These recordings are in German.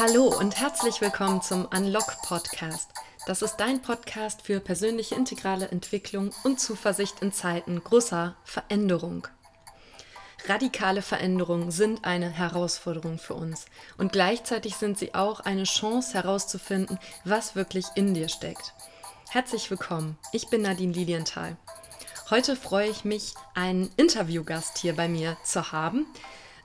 Hallo und herzlich willkommen zum Unlock Podcast. Das ist dein Podcast für persönliche integrale Entwicklung und Zuversicht in Zeiten großer Veränderung. Radikale Veränderungen sind eine Herausforderung für uns und gleichzeitig sind sie auch eine Chance herauszufinden, was wirklich in dir steckt. Herzlich willkommen, ich bin Nadine Lilienthal. Heute freue ich mich, einen Interviewgast hier bei mir zu haben.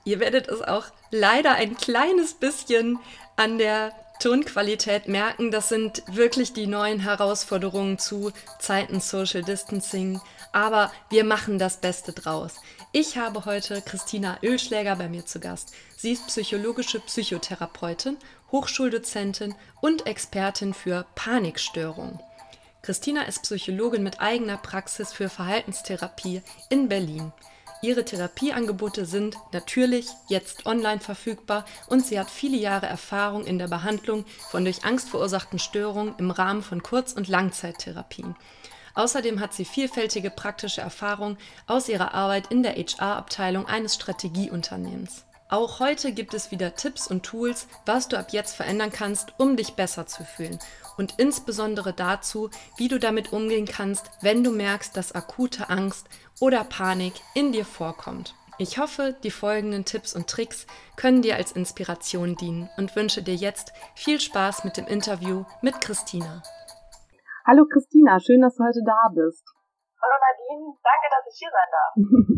Ihr werdet es auch leider ein kleines bisschen an der Tonqualität merken. Das sind wirklich die neuen Herausforderungen zu Zeiten Social Distancing. Aber wir machen das Beste draus. Ich habe heute Christina Ölschläger bei mir zu Gast. Sie ist psychologische Psychotherapeutin, Hochschuldozentin und Expertin für Panikstörungen. Christina ist Psychologin mit eigener Praxis für Verhaltenstherapie in Berlin. Ihre Therapieangebote sind natürlich jetzt online verfügbar und sie hat viele Jahre Erfahrung in der Behandlung von durch Angst verursachten Störungen im Rahmen von Kurz- und Langzeittherapien. Außerdem hat sie vielfältige praktische Erfahrung aus ihrer Arbeit in der HR-Abteilung eines Strategieunternehmens. Auch heute gibt es wieder Tipps und Tools, was du ab jetzt verändern kannst, um dich besser zu fühlen und insbesondere dazu, wie du damit umgehen kannst, wenn du merkst, dass akute Angst oder Panik in dir vorkommt. Ich hoffe, die folgenden Tipps und Tricks können dir als Inspiration dienen und wünsche dir jetzt viel Spaß mit dem Interview mit Christina. Hallo Christina, schön, dass du heute da bist. Hallo Nadine, danke, dass ich hier sein darf.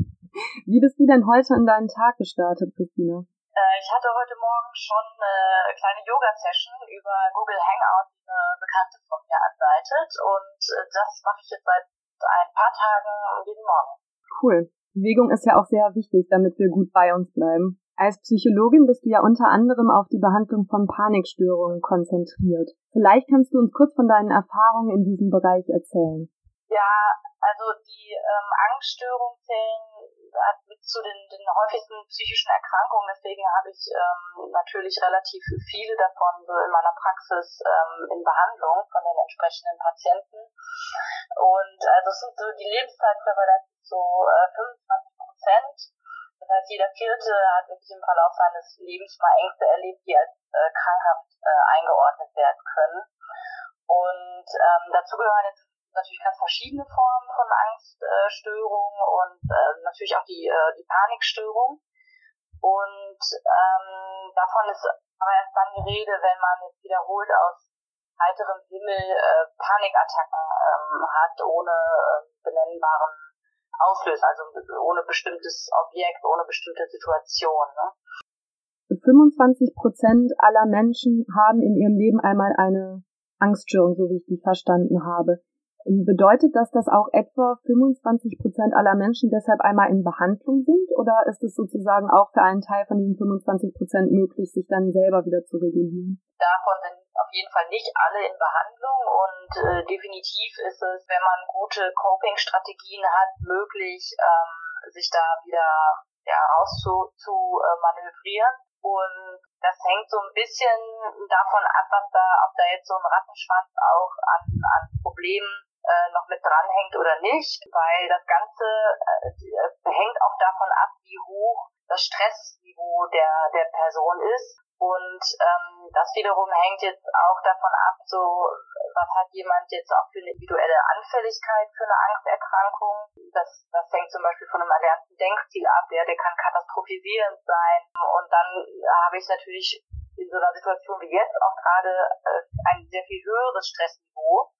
Wie bist du denn heute in deinen Tag gestartet, Christina? Äh, ich hatte heute Morgen schon eine kleine Yoga-Session über Google Hangout, die eine Bekannte von mir anleitet. Und äh, das mache ich jetzt seit ein paar Tagen jeden Morgen. Cool. Bewegung ist ja auch sehr wichtig, damit wir gut bei uns bleiben. Als Psychologin bist du ja unter anderem auf die Behandlung von Panikstörungen konzentriert. Vielleicht kannst du uns kurz von deinen Erfahrungen in diesem Bereich erzählen. Ja, also die ähm, Angststörungen zählen mit zu den, den häufigsten psychischen Erkrankungen. Deswegen habe ich ähm, natürlich relativ viele davon so in meiner Praxis ähm, in Behandlung von den entsprechenden Patienten. Und also es sind so die Lebenszeitprävalenz so äh, 25 Prozent. Das heißt, jeder Vierte hat wirklich im Verlauf seines Lebens mal Ängste erlebt, die als äh, krankhaft äh, eingeordnet werden können. Und ähm, dazu gehören jetzt natürlich ganz verschiedene Formen von Angststörungen und äh, natürlich auch die, äh, die Panikstörung. Und ähm, davon ist aber erst dann die Rede, wenn man jetzt wiederholt aus heiterem Himmel äh, Panikattacken ähm, hat, ohne äh, benennbaren Auslöser, also ohne bestimmtes Objekt, ohne bestimmte Situation. Ne? 25 Prozent aller Menschen haben in ihrem Leben einmal eine Angststörung, so wie ich die verstanden habe. Bedeutet das, dass auch etwa 25 Prozent aller Menschen deshalb einmal in Behandlung sind? Oder ist es sozusagen auch für einen Teil von diesen 25 Prozent möglich, sich dann selber wieder zu regulieren? Davon sind auf jeden Fall nicht alle in Behandlung und äh, definitiv ist es, wenn man gute Coping-Strategien hat, möglich, ähm, sich da wieder ja, raus äh. Und das hängt so ein bisschen davon ab, was da, ob da jetzt so ein Rattenschwanz auch an, an Problemen äh, noch mit dranhängt oder nicht, weil das Ganze äh, hängt auch davon ab, wie hoch das Stressniveau der, der Person ist. Und ähm, das wiederum hängt jetzt auch davon ab, so was hat jemand jetzt auch für eine individuelle Anfälligkeit für eine Angsterkrankung. Das, das hängt zum Beispiel von einem erlernten Denkstil ab, der, der kann katastrophisierend sein. Und dann habe ich natürlich in so einer Situation wie jetzt auch gerade äh, ein sehr viel höheres Stressniveau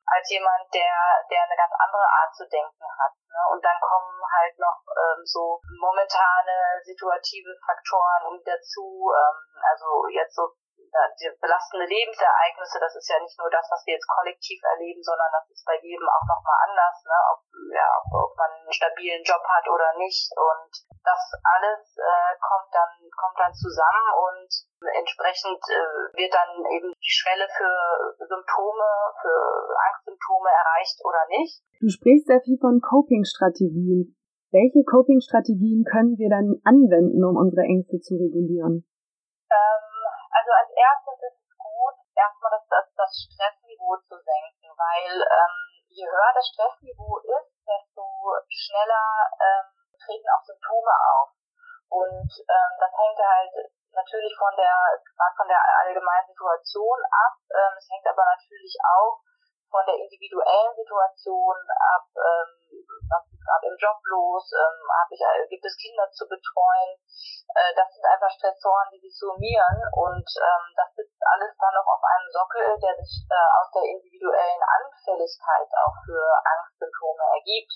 als jemand, der, der eine ganz andere Art zu denken hat. Ne? Und dann kommen halt noch ähm, so momentane situative Faktoren dazu, ähm, also jetzt so belastende Lebensereignisse, das ist ja nicht nur das, was wir jetzt kollektiv erleben, sondern das ist bei jedem auch nochmal anders, ne? ob, ja, ob man einen stabilen Job hat oder nicht. Und das alles äh, kommt dann kommt dann zusammen und entsprechend äh, wird dann eben die Schwelle für Symptome, für Angstsymptome erreicht oder nicht. Du sprichst sehr viel von Coping-Strategien. Welche Coping-Strategien können wir dann anwenden, um unsere Ängste zu regulieren? Also als erstes ist es gut, erstmal das, das, das Stressniveau zu senken, weil ähm, je höher das Stressniveau ist, desto schneller ähm, treten auch Symptome auf. Und ähm, das hängt halt natürlich von der, von der allgemeinen Situation ab. Ähm, es hängt aber natürlich auch von der individuellen Situation ab, ähm, was gerade im Job los, ähm, hab ich, äh, gibt es Kinder zu betreuen. Äh, das sind einfach Stressoren, die sich summieren und ähm, das sitzt alles dann noch auf einem Sockel, der sich äh, aus der individuellen Anfälligkeit auch für Angstsymptome ergibt.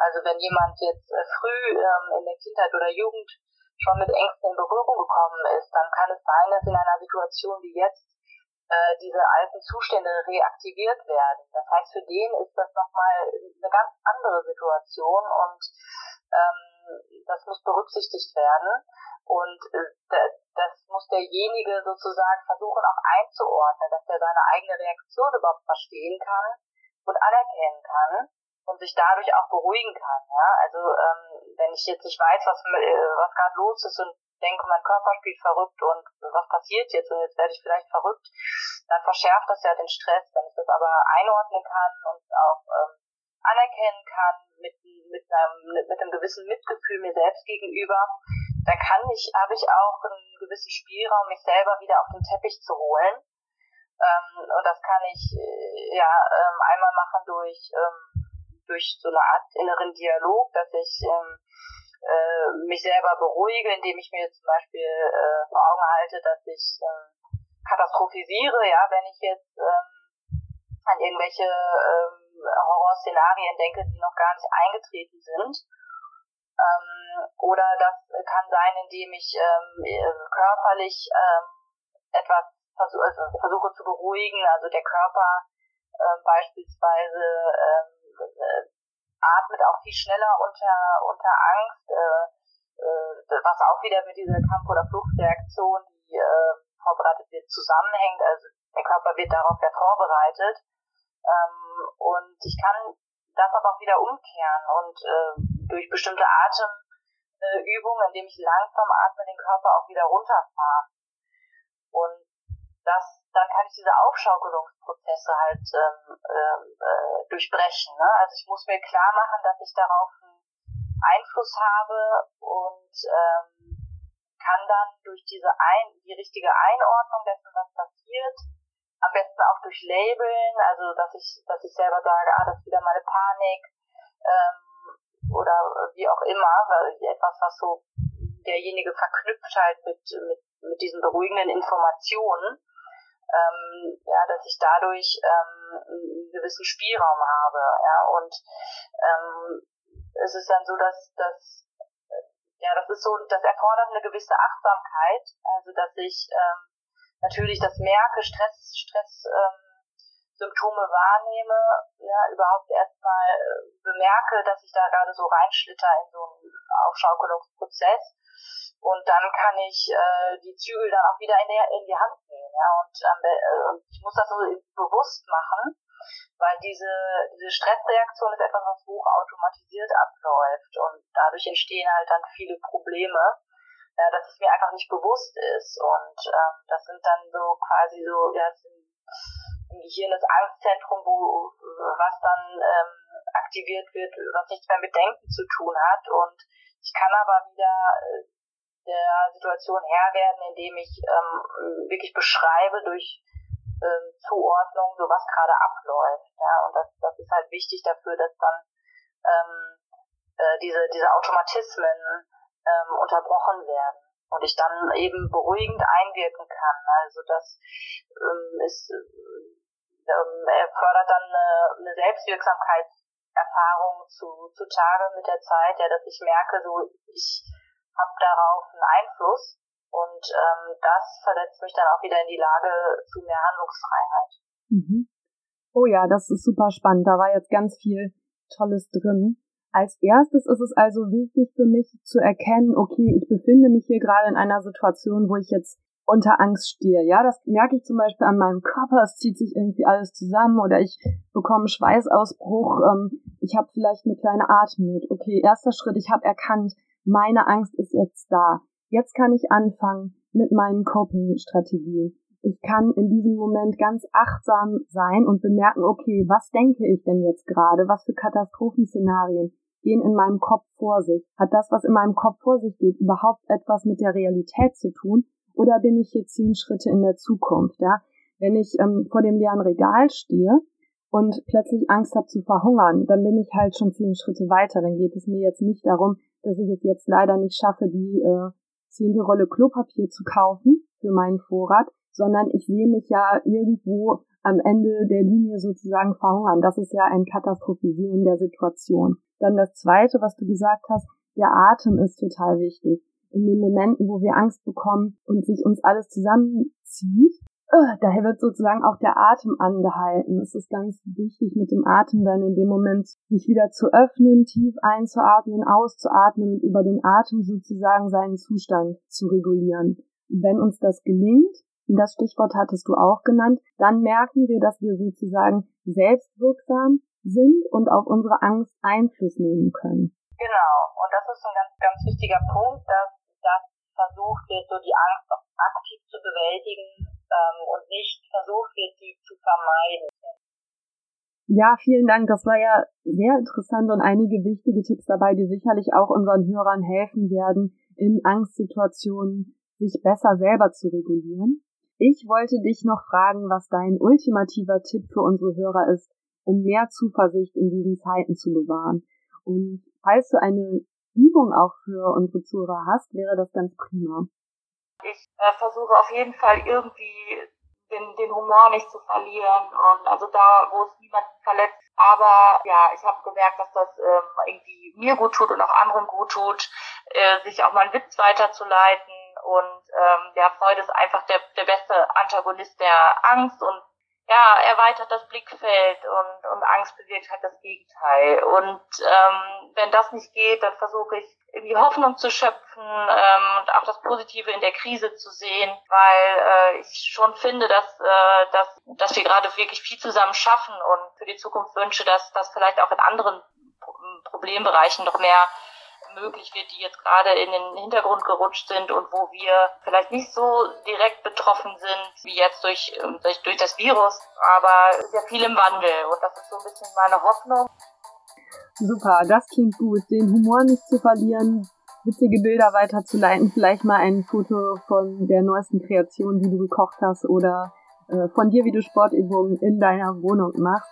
Also wenn jemand jetzt äh, früh ähm, in der Kindheit oder Jugend schon mit Ängsten in Berührung gekommen ist, dann kann es sein, dass in einer Situation wie jetzt äh, diese alten Zustände reaktiviert werden. Das heißt, für den ist das nochmal eine ganz andere Situation und ähm, das muss berücksichtigt werden. Und äh, das muss derjenige sozusagen versuchen auch einzuordnen, dass er seine eigene Reaktion überhaupt verstehen kann und anerkennen kann und sich dadurch auch beruhigen kann. Ja? Also ähm, wenn ich jetzt nicht weiß, was, äh, was gerade los ist und denke, mein Körper spielt verrückt und was passiert jetzt und jetzt werde ich vielleicht verrückt, dann verschärft das ja den Stress. Wenn ich das aber einordnen kann und auch ähm, anerkennen kann mit, mit, einem, mit einem gewissen Mitgefühl mir selbst gegenüber, dann kann ich, habe ich auch einen gewissen Spielraum, mich selber wieder auf den Teppich zu holen. Ähm, und das kann ich äh, ja ähm, einmal machen durch ähm, durch so eine Art inneren Dialog, dass ich ähm, äh, mich selber beruhige, indem ich mir zum Beispiel äh, vor Augen halte, dass ich ähm, katastrophisiere, ja, wenn ich jetzt ähm, an irgendwelche ähm, Horrorszenarien denke, die noch gar nicht eingetreten sind. Ähm, oder das kann sein, indem ich ähm, äh, körperlich ähm, etwas versuch, also versuche zu beruhigen, also der Körper äh, beispielsweise ähm, äh, atmet auch viel schneller unter, unter Angst, äh, äh, was auch wieder mit dieser Kampf- oder Fluchtreaktion, die äh, vorbereitet wird, zusammenhängt. Also der Körper wird darauf ja vorbereitet. Ähm, und ich kann das aber auch wieder umkehren und äh, durch bestimmte Atemübungen, indem ich langsam atme, den Körper auch wieder runterfahren. Und das dann kann ich diese Aufschaukelungsprozesse halt ähm, ähm, äh, durchbrechen. Ne? Also ich muss mir klar machen, dass ich darauf einen Einfluss habe und ähm, kann dann durch diese ein, die richtige Einordnung dessen, was passiert, am besten auch durch Labeln, also dass ich, dass ich selber sage, ah, das ist wieder meine Panik ähm, oder wie auch immer, weil etwas, was so derjenige verknüpft halt mit, mit, mit diesen beruhigenden Informationen ähm, ja, dass ich dadurch ähm, einen gewissen Spielraum habe, ja, und ähm, es ist dann so, dass, dass ja, das ist so, das erfordert eine gewisse Achtsamkeit, also dass ich ähm, natürlich das merke, Stress, Stress ähm, Symptome wahrnehme, ja, überhaupt erstmal äh, bemerke, dass ich da gerade so reinschlitter in so einen Aufschaukelungsprozess und dann kann ich äh, die Zügel dann auch wieder in, der, in die Hand nehmen. Ja? Und äh, ich muss das so bewusst machen, weil diese, diese Stressreaktion ist etwas, was hochautomatisiert abläuft und dadurch entstehen halt dann viele Probleme, ja, dass es mir einfach nicht bewusst ist. Und ähm, das sind dann so quasi so, ja, im Gehirn das Angstzentrum, wo was dann ähm, aktiviert wird, was nichts mehr mit Denken zu tun hat. Und ich kann aber wieder äh, der Situation Herr werden, indem ich ähm, wirklich beschreibe durch ähm, Zuordnung, so was gerade abläuft. Ja, und das, das ist halt wichtig dafür, dass dann ähm, äh, diese, diese Automatismen ähm, unterbrochen werden und ich dann eben beruhigend einwirken kann. Also das ähm, ist ähm, er fördert dann eine, eine Selbstwirksamkeitserfahrung zu, zutage mit der Zeit, ja, dass ich merke, so ich habe darauf einen Einfluss und ähm, das versetzt mich dann auch wieder in die Lage zu mehr Handlungsfreiheit. Mhm. Oh ja, das ist super spannend. Da war jetzt ganz viel Tolles drin. Als erstes ist es also wichtig für mich zu erkennen, okay, ich befinde mich hier gerade in einer Situation, wo ich jetzt unter Angst stehe. Ja, das merke ich zum Beispiel an meinem Körper. Es zieht sich irgendwie alles zusammen oder ich bekomme Schweißausbruch. Ähm, ich habe vielleicht eine kleine Atemnot. Okay, erster Schritt, ich habe erkannt, meine Angst ist jetzt da. Jetzt kann ich anfangen mit meinen Coping-Strategien. Ich kann in diesem Moment ganz achtsam sein und bemerken, okay, was denke ich denn jetzt gerade? Was für Katastrophenszenarien gehen in meinem Kopf vor sich? Hat das, was in meinem Kopf vor sich geht, überhaupt etwas mit der Realität zu tun? Oder bin ich hier zehn Schritte in der Zukunft? Ja? Wenn ich ähm, vor dem leeren Regal stehe und plötzlich Angst habe zu verhungern, dann bin ich halt schon zehn Schritte weiter. Dann geht es mir jetzt nicht darum, dass ich es jetzt leider nicht schaffe, die äh, zehnte Rolle Klopapier zu kaufen für meinen Vorrat, sondern ich sehe mich ja irgendwo am Ende der Linie sozusagen verhungern. Das ist ja ein Katastrophisieren der Situation. Dann das Zweite, was du gesagt hast, der Atem ist total wichtig. In den Momenten, wo wir Angst bekommen und sich uns alles zusammenzieht, daher wird sozusagen auch der Atem angehalten. Es ist ganz wichtig, mit dem Atem dann in dem Moment sich wieder zu öffnen, tief einzuatmen, auszuatmen und über den Atem sozusagen seinen Zustand zu regulieren. Wenn uns das gelingt, das Stichwort hattest du auch genannt, dann merken wir, dass wir sozusagen selbstwirksam sind und auf unsere Angst Einfluss nehmen können. Genau, und das ist ein ganz, ganz wichtiger Punkt, dass, dass versucht wird, so die Angst aktiv zu bewältigen ähm, und nicht versucht wird, sie zu vermeiden. Ja, vielen Dank. Das war ja sehr interessant und einige wichtige Tipps dabei, die sicherlich auch unseren Hörern helfen werden, in Angstsituationen sich besser selber zu regulieren. Ich wollte dich noch fragen, was dein ultimativer Tipp für unsere Hörer ist, um mehr Zuversicht in diesen Zeiten zu bewahren. Und falls du eine Übung auch für unsere Zuhörer hast, wäre das ganz prima. Ich äh, versuche auf jeden Fall irgendwie den, den Humor nicht zu verlieren und also da, wo es niemanden verletzt. Aber ja, ich habe gemerkt, dass das ähm, irgendwie mir gut tut und auch anderen gut tut, äh, sich auch mal einen Witz weiterzuleiten und ähm, ja, Freude ist einfach der, der beste Antagonist der Angst und ja, erweitert das Blickfeld und, und Angst bewirkt halt das Gegenteil. Und ähm, wenn das nicht geht, dann versuche ich irgendwie Hoffnung zu schöpfen ähm, und auch das Positive in der Krise zu sehen, weil äh, ich schon finde, dass, äh, dass, dass wir gerade wirklich viel zusammen schaffen und für die Zukunft wünsche, dass das vielleicht auch in anderen Problembereichen noch mehr möglich wird, die jetzt gerade in den Hintergrund gerutscht sind und wo wir vielleicht nicht so direkt betroffen sind wie jetzt durch, ähm, durch, durch das Virus. Aber es ist ja viel im Wandel und das ist so ein bisschen meine Hoffnung. Super, das klingt gut. Den Humor nicht zu verlieren, witzige Bilder weiterzuleiten, vielleicht mal ein Foto von der neuesten Kreation, die du gekocht hast oder äh, von dir, wie du Sportübungen in deiner Wohnung machst.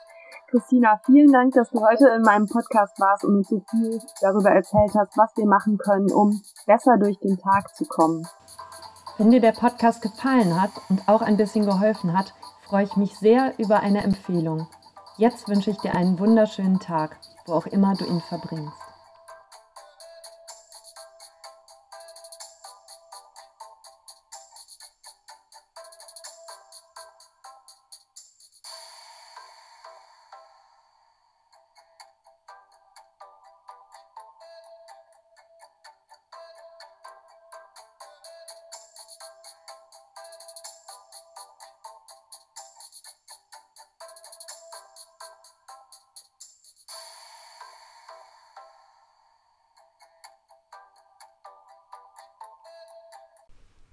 Christina, vielen Dank, dass du heute in meinem Podcast warst und uns so viel darüber erzählt hast, was wir machen können, um besser durch den Tag zu kommen. Wenn dir der Podcast gefallen hat und auch ein bisschen geholfen hat, freue ich mich sehr über eine Empfehlung. Jetzt wünsche ich dir einen wunderschönen Tag, wo auch immer du ihn verbringst.